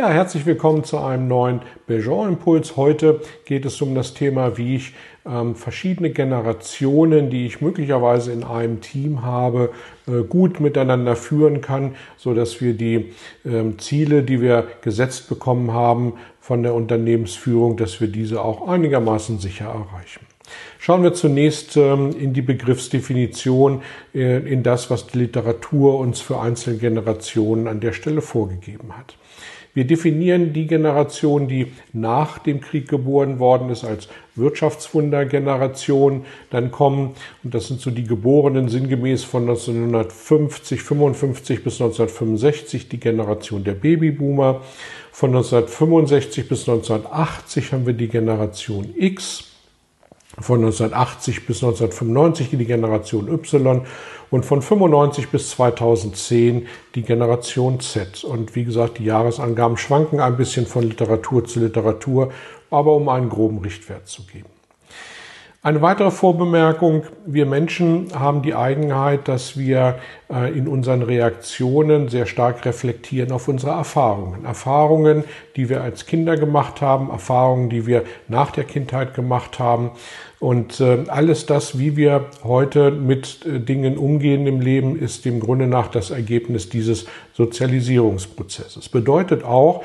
Ja, herzlich willkommen zu einem neuen Belgian-Impuls. Heute geht es um das Thema, wie ich ähm, verschiedene Generationen, die ich möglicherweise in einem Team habe, äh, gut miteinander führen kann, so dass wir die ähm, Ziele, die wir gesetzt bekommen haben von der Unternehmensführung, dass wir diese auch einigermaßen sicher erreichen. Schauen wir zunächst ähm, in die Begriffsdefinition, äh, in das, was die Literatur uns für einzelne Generationen an der Stelle vorgegeben hat. Wir definieren die Generation, die nach dem Krieg geboren worden ist, als Wirtschaftswundergeneration. Dann kommen, und das sind so die Geborenen sinngemäß von 1950, 55 bis 1965, die Generation der Babyboomer. Von 1965 bis 1980 haben wir die Generation X von 1980 bis 1995 die Generation Y und von 95 bis 2010 die Generation Z. Und wie gesagt, die Jahresangaben schwanken ein bisschen von Literatur zu Literatur, aber um einen groben Richtwert zu geben. Eine weitere Vorbemerkung, wir Menschen haben die Eigenheit, dass wir äh, in unseren Reaktionen sehr stark reflektieren auf unsere Erfahrungen. Erfahrungen, die wir als Kinder gemacht haben, Erfahrungen, die wir nach der Kindheit gemacht haben. Und äh, alles das, wie wir heute mit äh, Dingen umgehen im Leben, ist im Grunde nach das Ergebnis dieses Sozialisierungsprozesses. Bedeutet auch,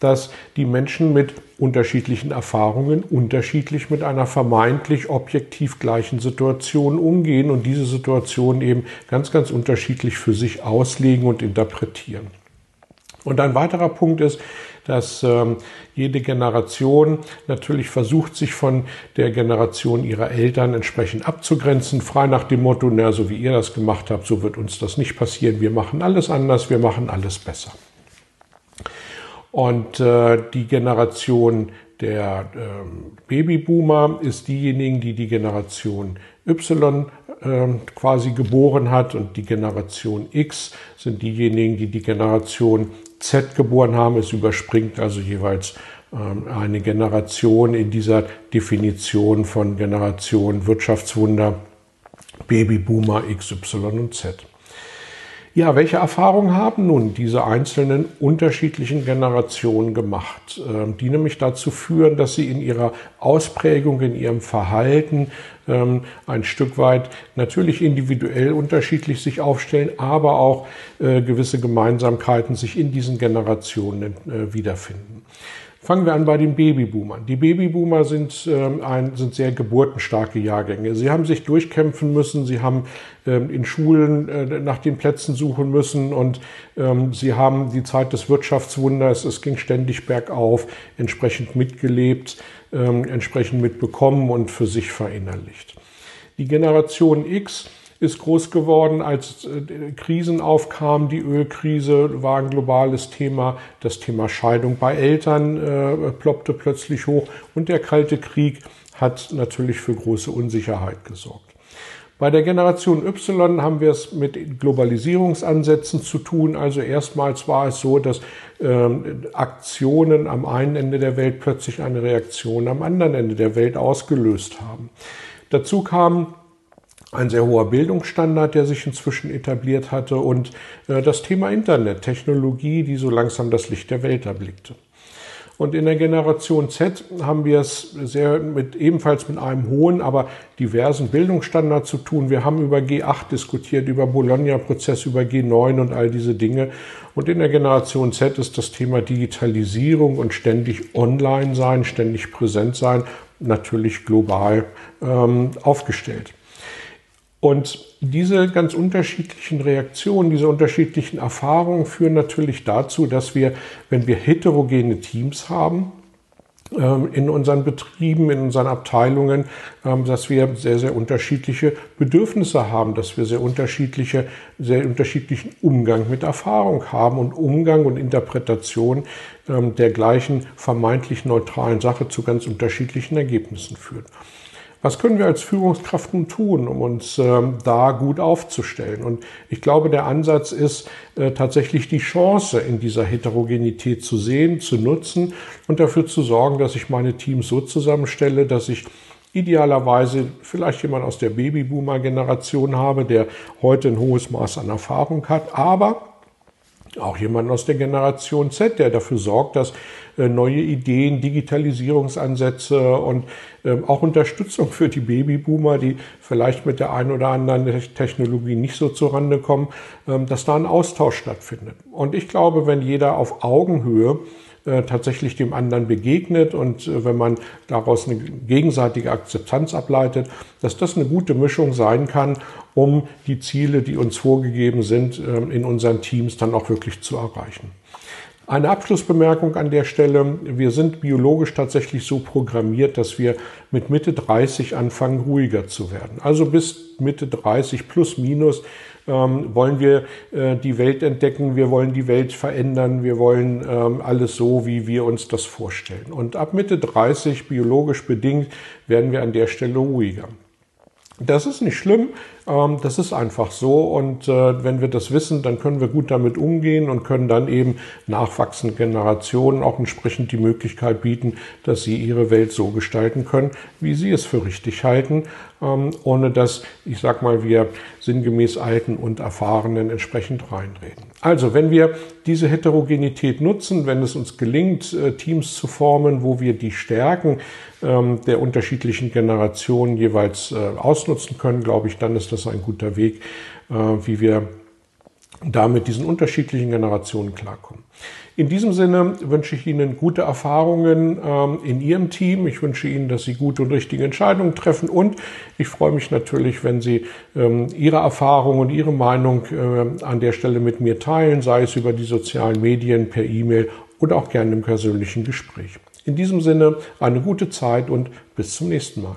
dass die Menschen mit unterschiedlichen Erfahrungen unterschiedlich mit einer vermeintlich objektiv gleichen Situation umgehen und diese Situation eben ganz, ganz unterschiedlich für sich auslegen und interpretieren. Und ein weiterer Punkt ist, dass ähm, jede Generation natürlich versucht, sich von der Generation ihrer Eltern entsprechend abzugrenzen, frei nach dem Motto, na, so wie ihr das gemacht habt, so wird uns das nicht passieren. Wir machen alles anders, wir machen alles besser. Und äh, die Generation der äh, Babyboomer ist diejenigen, die die Generation Y äh, quasi geboren hat und die Generation X sind diejenigen, die die Generation Z geboren haben. Es überspringt also jeweils ähm, eine Generation in dieser Definition von Generation Wirtschaftswunder Babyboomer X, Y und Z. Ja, welche Erfahrungen haben nun diese einzelnen unterschiedlichen Generationen gemacht, ähm, die nämlich dazu führen, dass sie in ihrer Ausprägung, in ihrem Verhalten ähm, ein Stück weit natürlich individuell unterschiedlich sich aufstellen, aber auch äh, gewisse Gemeinsamkeiten sich in diesen Generationen äh, wiederfinden. Fangen wir an bei den Babyboomern. Die Babyboomer sind, ähm, ein, sind sehr geburtenstarke Jahrgänge. Sie haben sich durchkämpfen müssen, sie haben ähm, in Schulen äh, nach den Plätzen suchen müssen und ähm, sie haben die Zeit des Wirtschaftswunders, es ging ständig bergauf, entsprechend mitgelebt, ähm, entsprechend mitbekommen und für sich verinnerlicht. Die Generation X ist groß geworden, als äh, Krisen aufkamen. Die Ölkrise war ein globales Thema. Das Thema Scheidung bei Eltern äh, ploppte plötzlich hoch. Und der Kalte Krieg hat natürlich für große Unsicherheit gesorgt. Bei der Generation Y haben wir es mit Globalisierungsansätzen zu tun. Also erstmals war es so, dass ähm, Aktionen am einen Ende der Welt plötzlich eine Reaktion am anderen Ende der Welt ausgelöst haben. Dazu kam ein sehr hoher Bildungsstandard, der sich inzwischen etabliert hatte und äh, das Thema Internet, Technologie, die so langsam das Licht der Welt erblickte. Und in der Generation Z haben wir es sehr mit, ebenfalls mit einem hohen, aber diversen Bildungsstandard zu tun. Wir haben über G8 diskutiert, über Bologna-Prozess, über G9 und all diese Dinge. Und in der Generation Z ist das Thema Digitalisierung und ständig online sein, ständig präsent sein, natürlich global ähm, aufgestellt. Und diese ganz unterschiedlichen Reaktionen, diese unterschiedlichen Erfahrungen führen natürlich dazu, dass wir, wenn wir heterogene Teams haben, ähm, in unseren Betrieben, in unseren Abteilungen, ähm, dass wir sehr, sehr unterschiedliche Bedürfnisse haben, dass wir sehr unterschiedliche, sehr unterschiedlichen Umgang mit Erfahrung haben und Umgang und Interpretation ähm, der gleichen vermeintlich neutralen Sache zu ganz unterschiedlichen Ergebnissen führt. Was können wir als Führungskraft nun tun, um uns ähm, da gut aufzustellen? Und ich glaube, der Ansatz ist äh, tatsächlich die Chance in dieser Heterogenität zu sehen, zu nutzen und dafür zu sorgen, dass ich meine Teams so zusammenstelle, dass ich idealerweise vielleicht jemand aus der Babyboomer-Generation habe, der heute ein hohes Maß an Erfahrung hat, aber auch jemand aus der Generation Z, der dafür sorgt, dass äh, neue Ideen, Digitalisierungsansätze und ähm, auch Unterstützung für die Babyboomer, die vielleicht mit der einen oder anderen Technologie nicht so zurande kommen, ähm, dass da ein Austausch stattfindet. Und ich glaube, wenn jeder auf Augenhöhe äh, tatsächlich dem anderen begegnet und äh, wenn man daraus eine gegenseitige Akzeptanz ableitet, dass das eine gute Mischung sein kann, um die Ziele, die uns vorgegeben sind, ähm, in unseren Teams dann auch wirklich zu erreichen. Eine Abschlussbemerkung an der Stelle. Wir sind biologisch tatsächlich so programmiert, dass wir mit Mitte 30 anfangen, ruhiger zu werden. Also bis Mitte 30 plus minus ähm, wollen wir äh, die Welt entdecken, wir wollen die Welt verändern, wir wollen ähm, alles so, wie wir uns das vorstellen. Und ab Mitte 30, biologisch bedingt, werden wir an der Stelle ruhiger. Das ist nicht schlimm, das ist einfach so und äh, wenn wir das wissen, dann können wir gut damit umgehen und können dann eben nachwachsenden Generationen auch entsprechend die Möglichkeit bieten, dass sie ihre Welt so gestalten können, wie sie es für richtig halten, ähm, ohne dass, ich sag mal, wir sinngemäß Alten und Erfahrenen entsprechend reinreden. Also, wenn wir diese Heterogenität nutzen, wenn es uns gelingt, äh, Teams zu formen, wo wir die Stärken ähm, der unterschiedlichen Generationen jeweils äh, ausnutzen können, glaube ich, dann ist das das ein guter Weg, äh, wie wir da mit diesen unterschiedlichen Generationen klarkommen. In diesem Sinne wünsche ich Ihnen gute Erfahrungen ähm, in Ihrem Team. Ich wünsche Ihnen, dass Sie gute und richtige Entscheidungen treffen und ich freue mich natürlich, wenn Sie ähm, Ihre Erfahrungen und Ihre Meinung äh, an der Stelle mit mir teilen, sei es über die sozialen Medien, per E-Mail oder auch gerne im persönlichen Gespräch. In diesem Sinne eine gute Zeit und bis zum nächsten Mal.